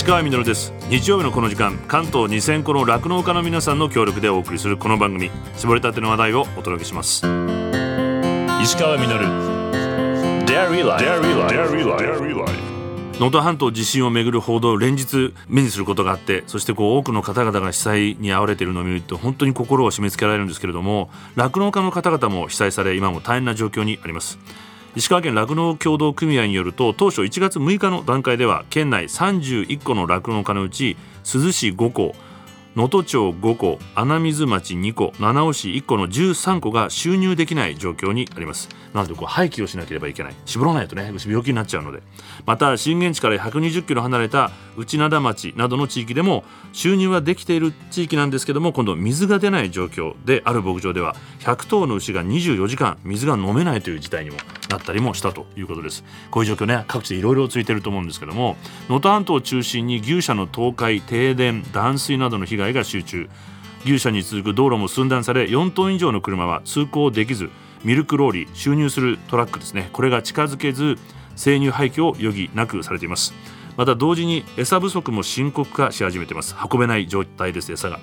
石川みのるです。日曜日のこの時間関東2000個の酪農家の皆さんの協力でお送りするこの番組。絞りたての話題をお届けします。石川みのる。能登半島地震をめぐる報道を連日目にすることがあってそしてこう多くの方々が被災に遭われているのを見ると本当に心を締め付けられるんですけれども酪農家の方々も被災され今も大変な状況にあります石川県酪農協同組合によると当初1月6日の段階では県内31個の酪農家のうち珠洲市5個能登町5個穴水町2個七尾市1個の13個が収入できない状況にあります。なのでこう廃棄をしなければいけない。絞らないとね病気になっちゃうので。また震源地から120キロ離れた内灘町などの地域でも収入はできている地域なんですけども今度水が出ない状況である牧場では100頭の牛が24時間水が飲めないという事態にもなったりもしたということです。こういう状況ね各地いろいろついてると思うんですけども能登半島を中心に牛舎の倒壊停電断水などの被害害が集中。牛舎に続く道路も寸断され4トン以上の車は通行できずミルクローリー収入するトラックですね。これが近づけず生乳廃棄を余儀なくされています。また同時に餌不足も深刻化し始めています。運べない状態です餌が。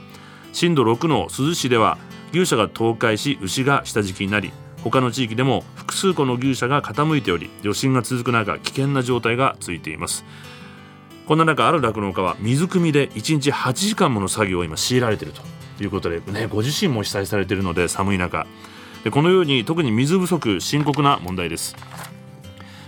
震度6の珠洲市では牛舎が倒壊し牛が下敷きになり他の地域でも複数個の牛舎が傾いており余震が続く中危険な状態が続いています。こんな中ある酪農家は水汲みで1日8時間もの作業を今強いられているということで、ね、ご自身も被災されているので寒い中。でこのように特に水不足深刻な問題です。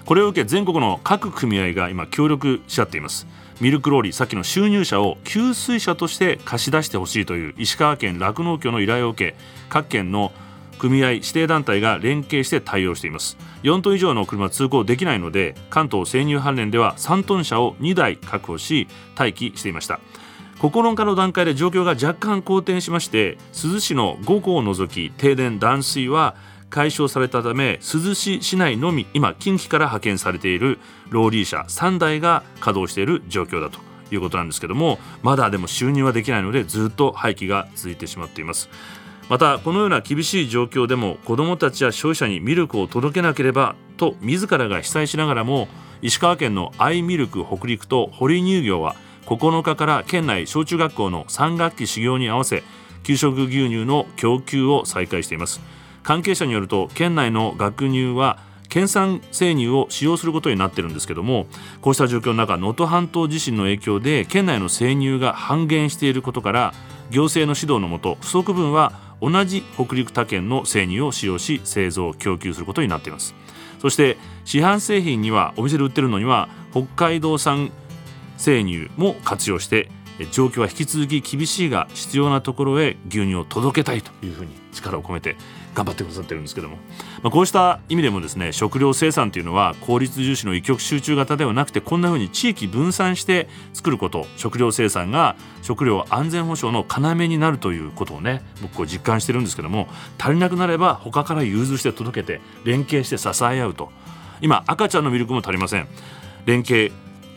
これを受け全国の各組合が今協力し合っています。ミルクローリーさっきの収入者を給水車として貸し出してほしいという石川県酪農協の依頼を受け各県の組合指定団体が連携して対応しています。4トン以上の車通行できないので関東生乳関連では3トン車を2台確保し待機していました。9日の段階で状況が若干好転しまして珠洲市の5校を除き停電断水は解消されたため珠洲市市内のみ今近畿から派遣されているローリー車3台が稼働している状況だと。いうことなんですけどもまだでも収入はできないのでずっと廃棄が続いてしまっています。またこのような厳しい状況でも子どもたちや消費者にミルクを届けなければと自らが被災しながらも石川県のアイミルク北陸と堀乳業は9日から県内小中学校の3学期始業に合わせ給食牛乳の供給を再開しています。関係者によると県内の学乳は県産生乳を使用することになっているんですけどもこうした状況の中能登半島地震の影響で県内の生乳が半減していることから行政の指導のもと不足分は同じ北陸他県の生乳を使用し製造供給することになっています。そして市販製品にはお店で売ってるのには北海道産生乳も活用して状況は引き続き厳しいが必要なところへ牛乳を届けたいというふうに力を込めて頑張ってくださってるんですけども、まあ、こうした意味でもですね食料生産というのは効率重視の一極集中型ではなくてこんなふうに地域分散して作ること食料生産が食料安全保障の要になるということをね僕こう実感してるんですけども足りなくなれば他から融通して届けて連携して支え合うと。今赤ちゃんのミルクも足りません。連携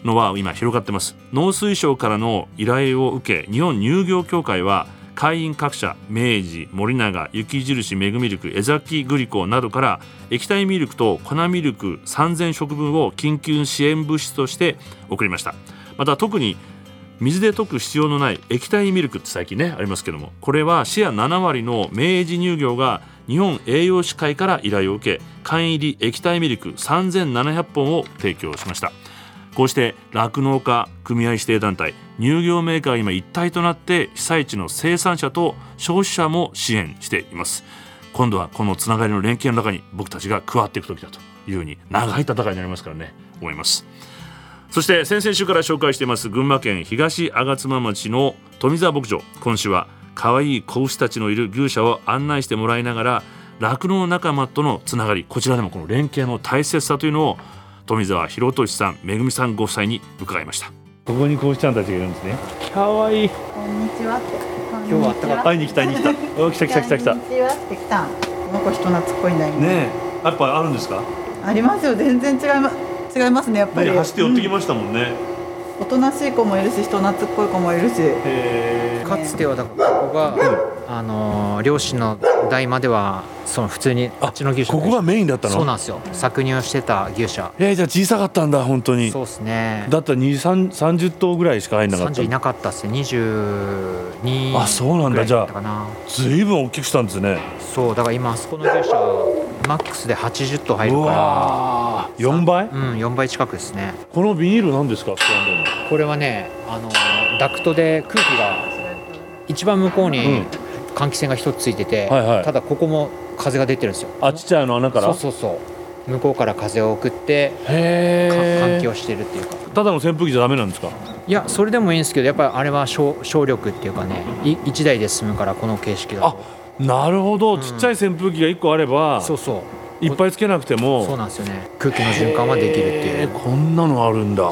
の輪今広がってます。農水省からの依頼を受け日本乳業協会は会員各社明治森永雪印メグミルク江崎グリコなどから液体ミルクと粉ミルク3000食分を緊急支援物資として送りました。また特に水で溶く必要のない液体ミルクって最近ねありますけどもこれはシェア7割の明治乳業が日本栄養士会から依頼を受け缶入り液体ミルク3700本を提供しました。こうして酪農家組合指定団体乳業メーカーが今一体となって被災地の生産者と消費者も支援しています。今度はこのつながりの連携の中に僕たちが加わっていく時だというふうに長い戦いになりますからね思います。そして先々週から紹介しています群馬県東吾妻町の富澤牧場。今週は可愛い子牛たちのいる牛舎を案内してもらいながら酪農仲間とのつながりこちらでもこの連携の大切さというのを富澤博俊さんめぐみさんご夫妻に伺いました。ここにこうしちゃんたちがいるんですね。可愛いこんにちは今日はあったか会いに来た会いに来た。お来た来た来た来た。こんにちはって来た。この子人懐っこいねねやっぱあるんですか？ありますよ。全然違います違いますねやっぱり、ね、走って寄ってきましたもんね、うおとなしい子もいるし人懐っこい子もいるし。へかつてはだからここが、あのー両親の代まではその普通にあっちの牛舎ここがメインだったの？そうなんですよ。搾乳をしてた牛舎。えー、じゃあ小さかったんだ本当に。そうですね。だったら2 3 30頭ぐらいしか入んなかった30いなかったっすね。22あそうなんだ。じゃあだったかな。ずいぶん大きくしたんですね。そうだから今あそこの牛舎マックスで80頭入るうかわー。4倍？らうん4倍近くですね。このビニールなんですかこれはねあのダクトで空気が一番向こうにうん。換気扇が一つついてて、はいはい。ただここも風が出てるんですよ。あちっちゃいあの穴から？そうそうそう。向こうから風を送って換気をしてるっていうか。ただの扇風機じゃダメなんですか？いやそれでもいいんですけどやっぱりあれは省省力っていうかねい1台で済むからこの形式だあとなるほど、うんちっちゃい扇風機が1個あれば。そうそういっぱいつけなくてもそうなんですよね。空気の循環はできるっていう。こんなのあるんだ。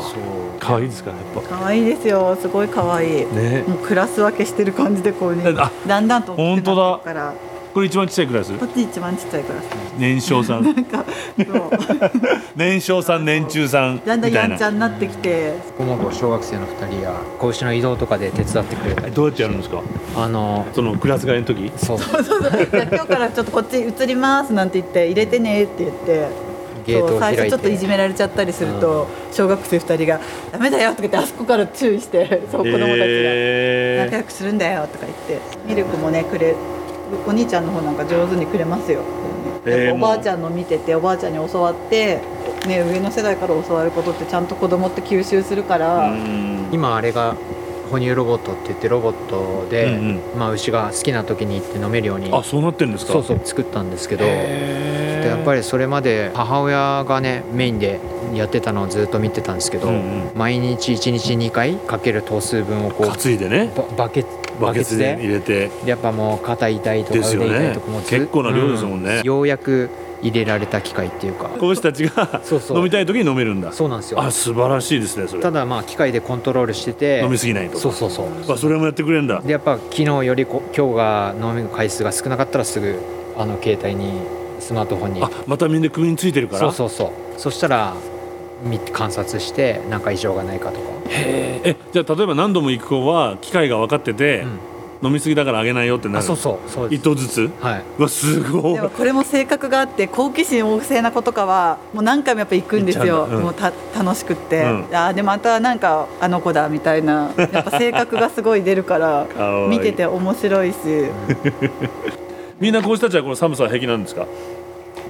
可愛いですかやっぱ。可愛いですよ。すごい可愛い。ね。もうクラス分けしてる感じでこうねあだんだんと本当だくからこれ一番ちっちゃいクラス？こっち一番ちっちゃいクラス。年少さん。なんか 年少さん年中さんみだんだんやんちゃになってきて。ここもこう小学生の2人が子牛の移動とかで手伝ってくれたりどうやってやるんですか？あのそのクラス替えの時？そう。そうそうそう。じゃあ今日からちょっとこっち移りますなんて言って入れてねって言って。ゲートを開いて。そう最初ちょっといじめられちゃったりすると、小学生2人が「ダメだよ」とか言ってあそこから注意してそう子供たちが。仲え良くするんだよとか言ってミルクもねくれお兄ちゃんの方なんか上手にくれますよ、えーやっぱおばあちゃんの見てておばあちゃんに教わって、ね、上の世代から教わることってちゃんと子供って吸収するから、ー、今あれが哺乳ロボットって言ってロボットで、うんうん。まあ、牛が好きな時に行って飲めるようにあそうなってるんですか？そうそう作ったんですけどでやっぱりそれまで母親がねメインでやってたのをずっと見てたんですけど、うんうん。毎日1日2回かける頭数分をこう担いでね。ババケバケツバケツで。で入れて。でやっぱもう肩痛いとか腕痛いとかもず結構な量ですもんね。うようやく入れられた機械っていうか。子牛たちがそうそう。飲みたい時に飲めるんだ。そうなんですよ。あ素晴らしいですねそれ。ただまあ機械でコントロールしてて。飲みすぎないと。そうそうそう。あそれもやってくれるんだ。でやっぱ昨日よりこ今日が飲む回数が少なかったらすぐあの携帯にスマートフォンに。あまたみんな首についてるから？そうそうそう。そしたらみ観察して何か異常がないかとか、へー。えじゃあ例えば何度も行く子は機械が分かってて、飲みすぎだからあげないよってなる。あそうそうそうです。一頭ずつ？はい。うわすごい。でもこれも性格があって好奇心旺盛な子とかはもう何回もやっぱ行くんですよ、うんだ。うん。もうた楽しくって、うん。あーでまたなんかあの子だみたいな。やっぱ性格がすごい出るから かわいい。見てて面白いし。みんな子牛たちはこの寒さは平気なんですか？あ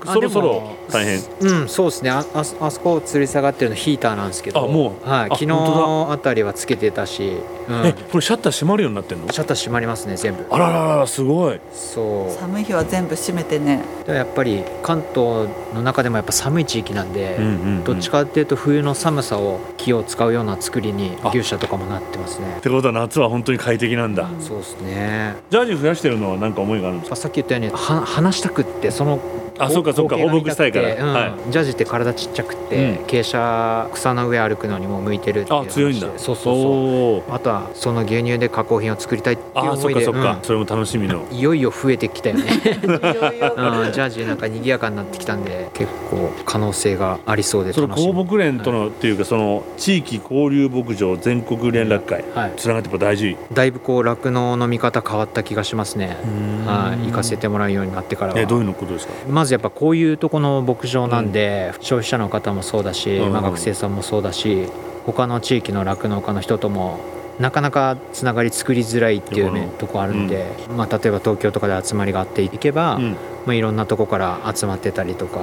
そろそろ大変。うんそうですね。ああそあそこ吊り下がってるのヒーターなんですけど。あもう。はい、あ昨本日あたりはつけてたし、うん、えこれシャッター閉まるようになってんの？シャッター閉まりますね全部。あらららすごい。そう。寒い日は全部閉めてね。でやっぱり関東の中でもやっぱ寒い地域なんで、うんうんうん。どっちかっていうと冬の寒さを気を使うような作りにあ。牛舎とかもなってますね。ってことは夏は本当に快適なんだ、そうですね。ジャージ増やしてるのは何か思いがあるんですか？あさっき言ったようには話したくってそのあそうかそうか放牧したいから。うん。はい。ジャージって体ちっちゃくって、うん。傾斜草の上歩くのにも向いてるっていうあ強いんだ。そうそうそう。あとはその牛乳で加工品を作りたいっていうあそ思いでっかそっか、うん。それも楽しみの。いよいよ増えてきたよね、うん、ジャージなんか賑やかになってきたんで結構可能性がありそうでその楽しみ。公牧連とのっていうかその地域交流牧場全国連絡会。はい。つながってやっぱ大事。だいぶこう酪農の見方変わった気がしますね。はい。行かせてもらうようになってからは。えどういうのことですか？まずやっぱこういうとこの牧場なんで、消費者の方もそうだし、うんまあ、学生さんもそうだし他の地域の酪農家の人ともなかなかつながり作りづらいっていうねうん。とこあるんで、まあ、例えば東京とかで集まりがあっていけば、うん。まあ、いろんなとこから集まってたりとか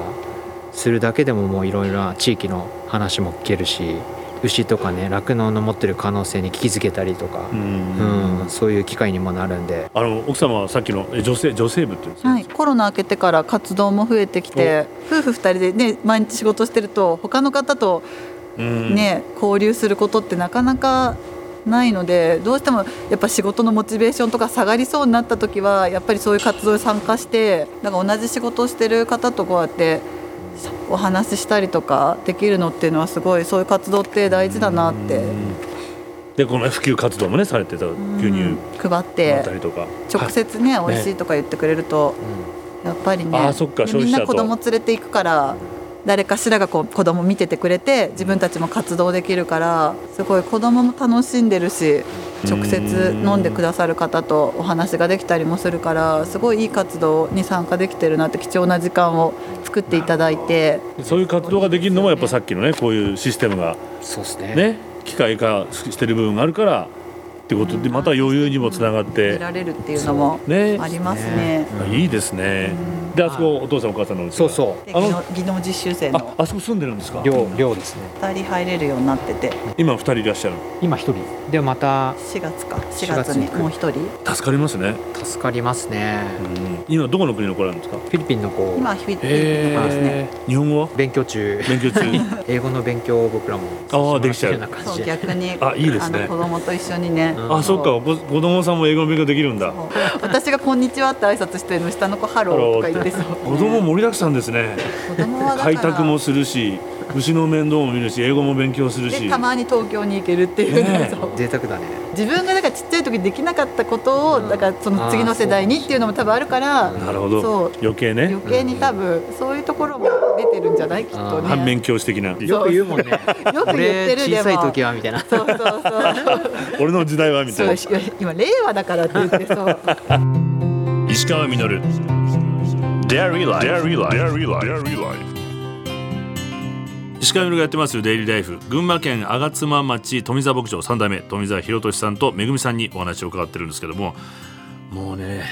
するだけでももういろいろな地域の話も聞けるし牛とかね酪農の持ってる可能性に気づけたりとか、うん。うんそういう機会にもなるんで。あの奥様はさっきのえ女性女性部っていうんですか、はい、コロナ明けてから活動も増えてきて夫婦2人でね毎日仕事してると他の方とうん。ね、交流することってなかなかないのでどうしてもやっぱ仕事のモチベーションとか下がりそうになった時はやっぱりそういう活動に参加してだから同じ仕事をしてる方とこうやってお話ししたりとかできるのっていうのはすごいそういう活動って大事だなって。うん。でこの普及活動もねされてた牛乳配っだてったりとか。直接ね美味しいとか言ってくれるとやっぱりねみんな子供連れて行くから誰かしらがこう子供見ててくれて自分たちも活動できるからすごい子供も楽しんでるし直接飲んでくださる方とお話ができたりもするからすごいいい活動に参加できてるなって貴重な時間を作っていただいて。そういう活動ができるのもやっぱさっきのねこういうシステムがそうですね。ね機械化してる部分があるからってことでまた余裕にもつながっ得てられるっていうのもね。ありますね。いいですねであそこお父さんお母さんの家そうそう。であの技能実習生あの。あそこ住んでるんですか？寮寮ですね。2人入れるようになってて。今二人いらっしゃる今一人。でまた4月か。4 4月に。もう1人。助かりますね、助かりますね。今どこの国の子なんですか？フィリピンの子。今フィリピンですね。日本語は？勉強中。勉強中。英語の勉強を僕らもああできちゃう。そう逆にあいいですね。子供と一緒にね、うん。あそっか。お子子供さんも英語の勉強できるんだ。私が「こんにちは」って挨拶してるの下の子「ハロー」とか言って子供盛りだくさんですね。開拓もするし牛の面倒も見るし英語も勉強するし。でたまに東京に行けるっていう、ね。贅沢だね。自分がだからちっちゃい時できなかったことをだからその次の世代にっていうのも多分あるからなるほど。余計ね。余計に多分そういうところも出てるんじゃない？きっとね。反面教師的な。よく言うもんね。よく言って俺るでも。小さい時はみたいな。そうそうそう。俺の時代はみたいな。そう今令和だからって言ってそう。石川稔 Dairy Life. Dairy Life. Dairy Life. 石川稔がやってますデイリーライフ群馬県吾妻町富沢牧場3代目富沢博俊さんとめぐみさんにお話を伺ってるんですけどももうね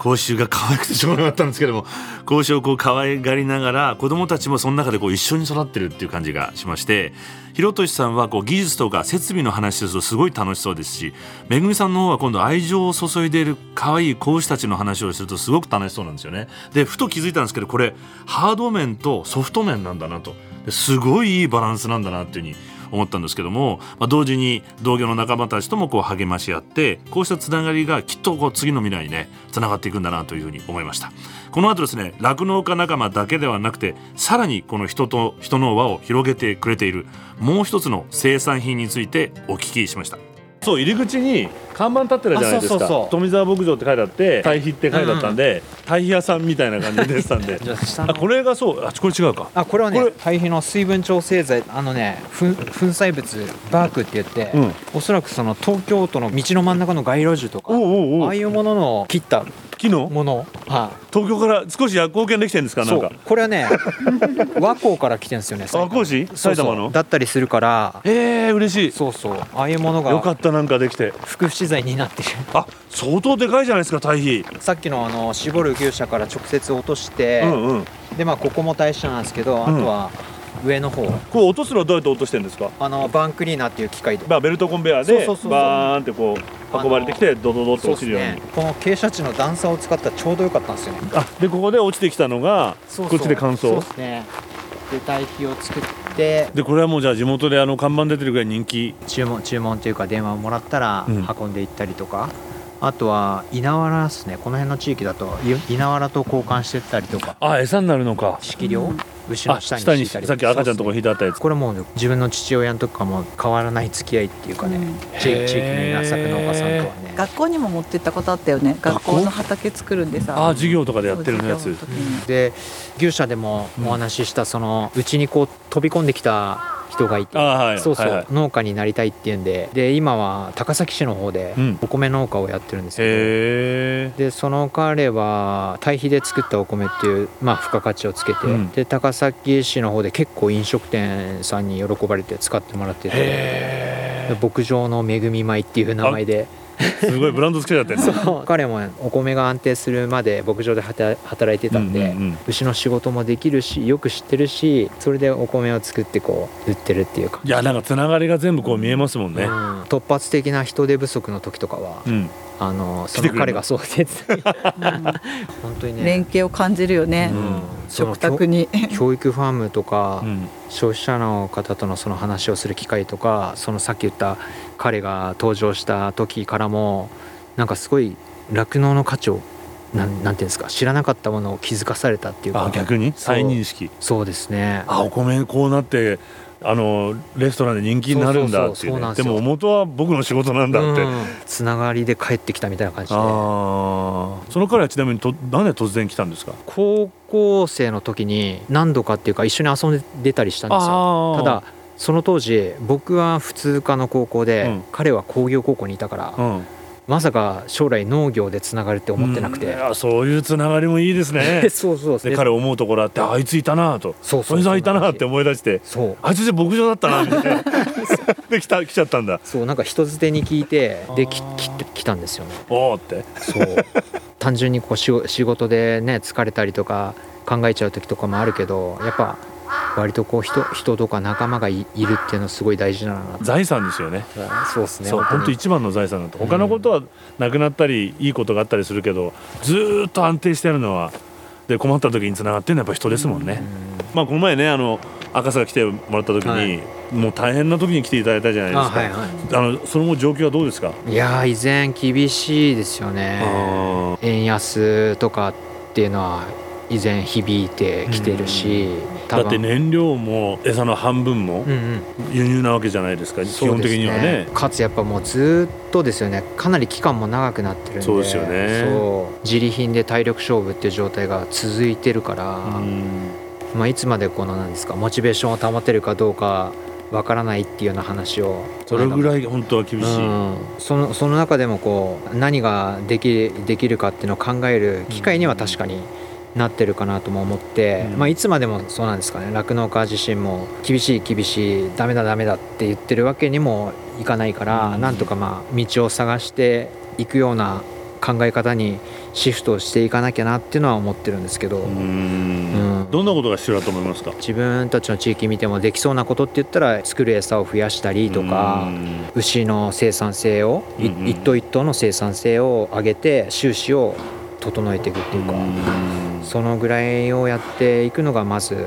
講習が可愛くてしょうがなかったんですけども講習をこう可愛がりながら子供たちもその中でこう一緒に育ってるっていう感じがしまして博俊さんはこう技術とか設備の話するとすごい楽しそうですしめぐみさんの方は今度愛情を注いでいる可愛い講師たちの話をするとすごく楽しそうなんですよね。でふと気づいたんですけどこれハード面とソフト面なんだなとすごいいいバランスなんだなっていうふうに思ったんですけども、まあ、同時に同業の仲間たちともこう励まし合ってこうしたつながりがきっとこう次の未来にねつながっていくんだなというふうに思いました。この後ですね酪農家仲間だけではなくてさらにこの人と人の輪を広げてくれているもう一つの生産品についてお聞きしました。そう入り口に看板立ってるじゃないですか。富沢牧場って書いてあって堆肥って書いてあったんで、堆肥屋さんみたいな感じで出てたんでじゃあ下の。あこれがそうあこれ違うか。あこれはね堆肥の水分調整剤あのね粉粉砕物バークって言って、うん。おそらくその東京都の道の真ん中の街路樹とかああいうものの切った木のもの。は東京から少し薬効券できてるんですか？いなんか。これはね 和光から来てるんですよねあ和光市そうそう。埼玉の？だったりするから。ええ嬉しい。そうそう。ああいうものが。よかったなんかできて。副資材になってる。あ相当でかいじゃないですか堆肥。さっきのあの絞る牛舎から直接落として、うんうん。でまあここも代謝なんですけど、あとは上の方。これ落とすのはどうやって落としてるんですか？あのバンクリーナーっていう機械で。まあベルトコンベヤーでバーンってこう運ばれてきてドドドって落ちるようにね。この傾斜地の段差を使ったらちょうどよかったんですよね。あでここで落ちてきたのがこっちで乾燥。そうですね。で堆肥を作って。でこれはもうじゃあ地元であの看板出てるぐらい人気。注文注文っていうか電話をもらったらうん。運んでいったりとか、あとは稲わらですね。この辺の地域だとい稲わらと交換してったりとか。あ餌になるのか。敷量、うん。牛のあ下に下に敷いたりさっき赤ちゃんのとこ引いてあったやつこれもう自分の父親の時からも変わらない付き合いっていうかね、うん。地地域の稲作農家さんとはね。学校にも持ってったことあったよね。学校の畑作るんでさ。あ授業とかでやってるやつ。そう授業の時に。で牛舎でもお話ししたそのうちにこう飛び込んできた人がいてあはいそうそう、はいはい。農家になりたいっていうんでで今は高崎市の方でうん。お米農家をやってるんですけど、へえでその彼は堆肥で作ったお米っていう、まあ、付加価値をつけて、うん。で高崎市の方で結構飲食店さんに喜ばれて使ってもらってて牧場の恵み米っていう名前でえ すごいブランドつけちゃってるそう。彼もお米が安定するまで牧場で働働いてたんで、うんうんうん。牛の仕事もできるしよく知ってるしそれでお米を作ってこう売ってるっていうか。いやなんかつながりが全部こう見えますもんね。うん。突発的な人手不足の時とかは、うん。あのその彼がそう手伝い本当にね。連携を感じるよね、食卓に。教 教育ファームとか、うん。消費者の方とのその話をする機会とかそのさっき言った彼が登場した時からもなんかすごい酪農の価値をなんなんていうんですか知らなかったものを気づかされたっていうか。あ逆に？再認識？そうですね。あお米こうなってあのレストランで人気になるんだっていう,、ね、でも元は僕の仕事なんだって、つながりで帰ってきたみたいな感じで。あその彼はちなみにとなんで突然来たんですか？高校生の時に何度かっていうか一緒に遊んでたりしたんですよ。ただその当時僕は普通科の高校で、うん、彼は工業高校にいたから、うん。まさか将来農業でつながるって思ってなくて、うん、そういうつながりもいいですね。そうそうで彼思うところあってあいついたなと。そうそうそいたなって思い出してそう。あいつで牧場だったなみたいな。で来た来ちゃったんだ。そうなんか人づてに聞いてでき来来たんですよね。おおって。そう。単純にこう仕事でね疲れたりとか考えちゃう時とかもあるけどやっぱ割とこう人人とか仲間がいるっていうのはすごい大事だな。財産ですよね。そうですね。本当一番の財産だと。他のことはなくなったり、いいことがあったりするけどずっと安定してるのはで困った時につながってるのはやっぱ人ですもんね、まあこの前ねあの赤坂来てもらった時に、はい、もう大変な時に来ていただいたじゃないですか。あはいはい、あのその後状況はどうですか？いや依然厳しいですよね。円安とかっていうのは依然響いてきてるし、だって燃料も餌の半分も輸入なわけじゃないですか、うんうん、基本的にはね、ね、かつやっぱもうずっとですよね。かなり期間も長くなってるんで。そうですよね。自利品で体力勝負っていう状態が続いてるから、まあ、いつまでこのなんですかモチベーションを保てるかどうかわからないっていうような話をそれぐらい本当は厳しい、うん、そのその中でもこう何ができできるかっていうのを考える機会には確かに、うんなってるかなとも思って、うん、まあ、いつまでもそうなんですかね。酪農家自身も厳しい厳しいダメだダメだって言ってるわけにもいかないから、うん、なんとかまあ道を探していくような考え方にシフトしていかなきゃなっていうのは思ってるんですけど、うん、どんなことが必要だと思いますか？自分たちの地域見てもできそうなことって言ったら作る餌を増やしたりとか牛の生産性を一頭一頭の生産性を上げて収支を整えていくっていうか。そのぐらいをやっていくのがまず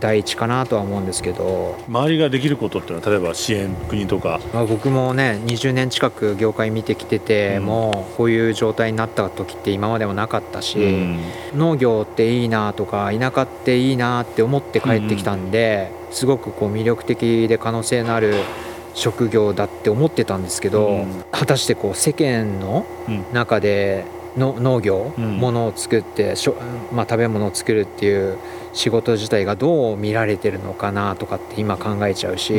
第一かなとは思うんですけど周りができることっていうのは例えば支援国とか、まあ、僕もね20年近く業界見てきてて、うん、もうこういう状態になった時って今までもなかったし、うん、農業っていいなとか田舎っていいなって思って帰ってきたんで、うん、すごくこう魅力的で可能性のある職業だって思ってたんですけど、果たしてこう世間の中で、の農業、うん、物を作ってしょ、まあ、食べ物を作るっていう仕事自体がどう見られてるのかなとかって今考えちゃうし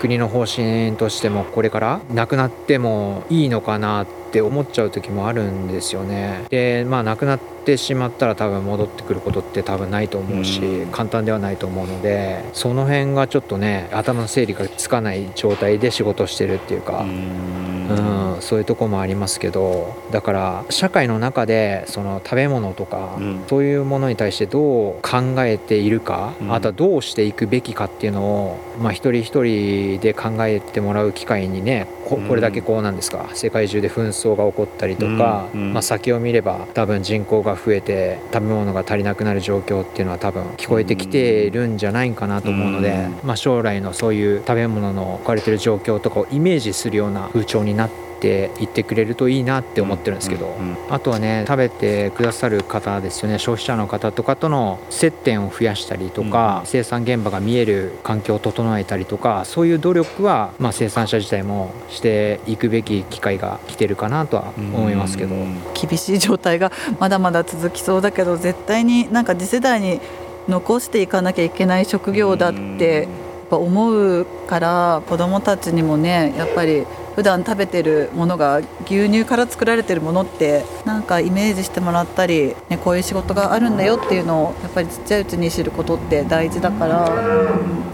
国の方針としてもこれからなくなってもいいのかなって思っちゃう時もあるんですよね。でまあなくなってしまったら多分戻ってくることって多分ないと思うし簡単ではないと思うのでその辺がちょっとね頭の整理がつかない状態で仕事してるっていうか。うんそういうとこもありますけどだから社会の中でその食べ物とか、うん、そういうものに対してどう考えているか、うん、あとはどうしていくべきかっていうのを、まあ、一人一人で考えてもらう機会にねここれだけこうなんですか？世界中で紛争が起こったりとか、うん、まあ、先を見れば多分人口が増えて食べ物が足りなくなる状況っていうのは多分聞こえてきてるんじゃないかなと思うので、まあ、将来のそういう食べ物の置かれてる状況とかをイメージするような風潮になってていってくれるといいなって思ってるんですけど、あとはね食べてくださる方ですよね。消費者の方とかとの接点を増やしたりとか、生産現場が見える環境を整えたりとかそういう努力は、まあ、生産者自体もしていくべき機会が来てるかなとは思いますけど、厳しい状態がまだまだ続きそうだけど絶対になんか次世代に残していかなきゃいけない職業だってぱ思うから子どもたちにもねやっぱり普段食べてるものが牛乳から作られてるものってなんかイメージしてもらったり、ね、こういう仕事があるんだよっていうのをやっぱりちっちゃいうちに知ることって大事だから、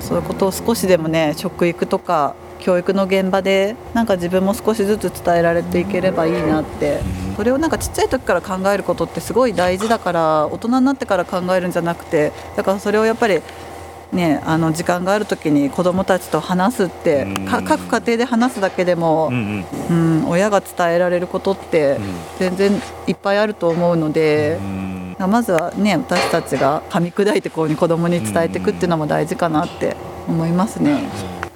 そういうことを少しでもね食育とか教育の現場でなんか自分も少しずつ伝えられていければいいなって。それをなんかちっちゃい時から考えることってすごい大事だから大人になってから考えるんじゃなくてだからそれをやっぱりね、あの時間がある時に子どもたちと話すって、各家庭で話すだけでも、うん、うん、親が伝えられることって全然いっぱいあると思うので、まずはね私たちが噛み砕いてこうに子どもに伝えていくっていうのも大事かなって思いますね。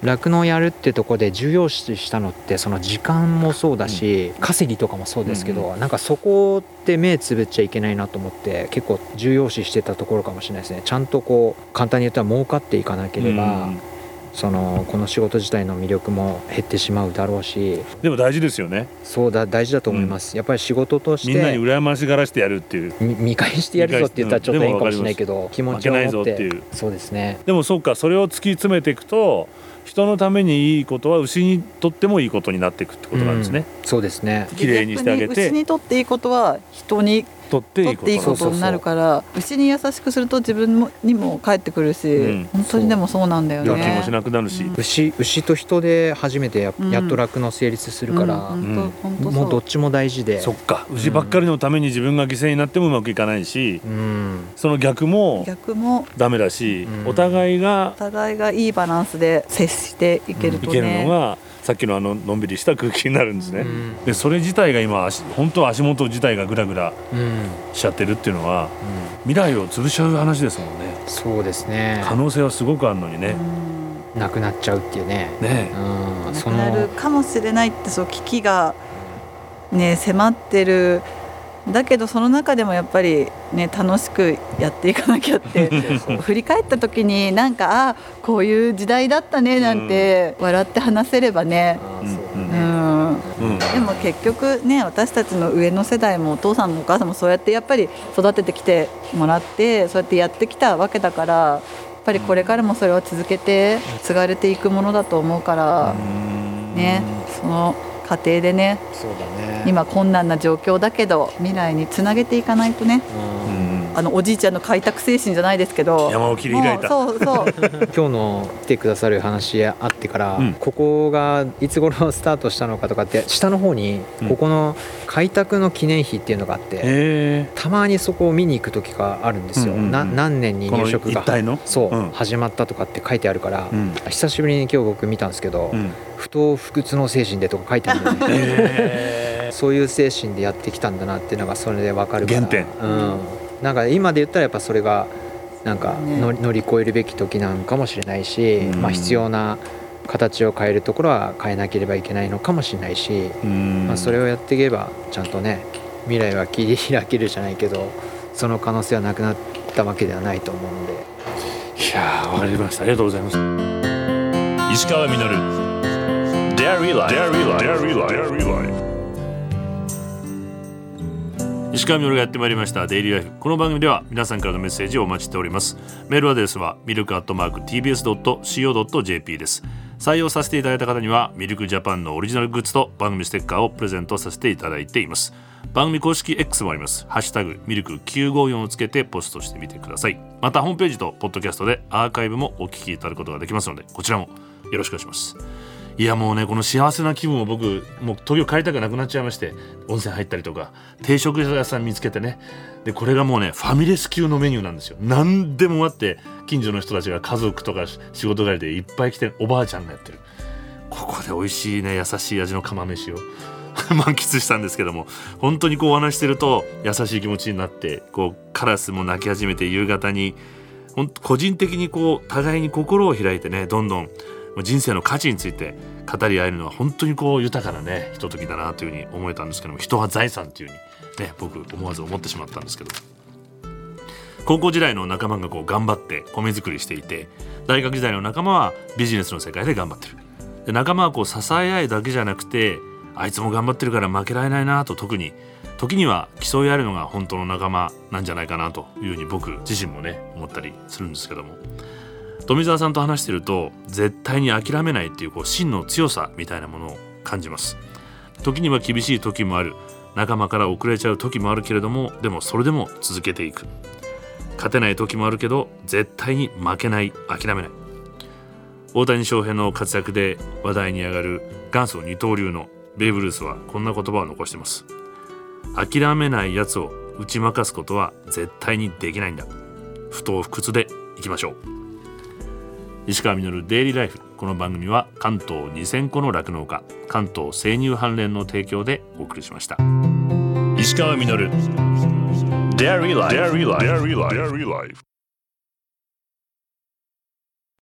酪農やるってとこで重要視したのってその時間もそうだし、稼ぎとかもそうですけど、なんかそこって目つぶっちゃいけないなと思って結構重要視してたところかもしれないですね。ちゃんとこう簡単に言ったら儲かっていかなければ、そのこの仕事自体の魅力も減ってしまうだろうし。でも大事ですよね。そうだ大事だと思います、やっぱり仕事としみんなにて羨ましがらしてやるっていう。み見返してやるぞって言ったらちょっと変かもしれないけど気持ちを負けないぞ持ってっていう。そうですね。でもそうかそれを突き詰めていくと人のためにいいことは牛にとってもいいことになっていくってことなんですね、うん。そうですね。綺麗にしてあげて。牛にとっていいことは人にとっていいこと。とっていいことになるから牛に優しくすると自分もにも返ってくるし、うん。本当にでもそうなんだよね。病気もし。なくなるし、うん。牛牛と人で初めてや,、うんやっと酪農成立するから、もうどっちも大事で。そっか。牛ばっかりのために自分が犠牲になってもうまくいかないしうん。その逆も逆もダメだし、うん。お互いがお互いがいいバランスで接していけるいけとね。るのがさっきのあののんびりした空気になるんですね。うん。でそれ自体が今足本当は足元自体がグラグラうん。うんしちゃってるっていうのは未来を潰しちゃう話ですもんね。そうですね。可能性はすごくあるのにね、うん。なくなっちゃうっていうね。ねうん。そなくなるのかもしれないってそう危機がね迫ってるだけどその中でもやっぱりね楽しくやっていかなきゃって 振り返った時になんかあこういう時代だったねなんて笑って話せればね、でも結局ね私たちの上の世代もお父さんもお母さんもそうやってやっぱり育ててきてもらってそうやってやってきたわけだからやっぱりこれからもそれは続けて継がれていくものだと思うから、ねその過程でね。ね。今困難な状況だけど未来につなげていかないとね。うんうんあのおじいちゃんの開拓精神じゃないですけど。山を切り開いた。そうそう。今日の来てくださる話あってから、うん。ここがいつ頃スタートしたのかとかって下の方にうん。ここの開拓の記念碑っていうのがあって、へたまにそこを見に行く時があるんですよ、うんうんうん。な何年に入植がこの一帯の？そう、うん。始まったとかって書いてあるから、え、うん。久しぶりに今日僕見たんですけど、うん、不当不屈の精神でとか書いてあるんだよね。へそういう精神でやってきたんだなっていうのがそれでわかるから。原点。うん、なんか今で言ったらやっぱそれがなんかね。乗り乗り越えるべき時なんかもしれないし、うん。まあ、必要な形を変えるところは変えなければいけないのかもしれないし、ーうん。まあ、それをやっていけばちゃんとね未来は切り開けるじゃないけどその可能性はなくなったわけではないと思うので。いやーわかりました。ありがとうございます。石川稔。Dairy Life Dairy Life 石川みのるがやってまいりましたデイリーライフこの番組では皆さんからのメッセージをお待ちしております。メールアドレスはミルクアットマーク TBS.CO.JP です。採用させていただいた方にはミルクジャパンのオリジナルグッズと番組ステッカーをプレゼントさせていただいています。番組公式 X もあります。ハッシュタグミルク954をつけてポストしてみてください。またホームページとポッドキャストでアーカイブもお聞きいただくことができますのでこちらもよろしくお願いします。いやもうねこの幸せな気分を僕もう東京帰りたくなくなっちゃいまして温泉入ったりとか定食屋さん見つけてね。でこれがもうねファミレス級のメニューなんですよ。何でもあって近所の人たちが家族とか仕事帰りでいっぱい来ておばあちゃんがやってる。ここで美味しいね優しい味の釜飯を。満喫したんですけども本当にこうお話してると優しい気持ちになってこうカラスも鳴き始めて夕方にほんと個人的にこう互いに心を開いてねどんどん人生の価値について語り合えるのは本当にこう豊かなねひとときだなというふうに思えたんですけども人は財産というふうにね僕思わず思ってしまったんですけど。高校時代の仲間がこう頑張って米作りしていて大学時代の仲間はビジネスの世界で頑張ってる。で仲間はこう支え合いだけじゃなくてあいつも頑張ってるから負けられないなと特に時には競い合えるのが本当の仲間なんじゃないかなというふうに僕自身もね思ったりするんですけども。富澤さんと話してると絶対に諦めないっていうこう真の強さみたいなものを感じます。時には厳しい時もある。仲間から遅れちゃう時もあるけれどもでもそれでも続けていく。勝てない時もあるけど絶対に負けない諦めない。大谷翔平の活躍で話題に上がる元祖二刀流のベーブ・ルースはこんな言葉を残しています。諦めないやつを打ち負かすことは絶対にできないんだ。不当不屈でいきましょう。石川稔デイリーライフこの番組は関東2000個の酪農家関東生乳関連の提供でお送りしました石川稔 Dairy Life. Dairy Life. Dairy Life.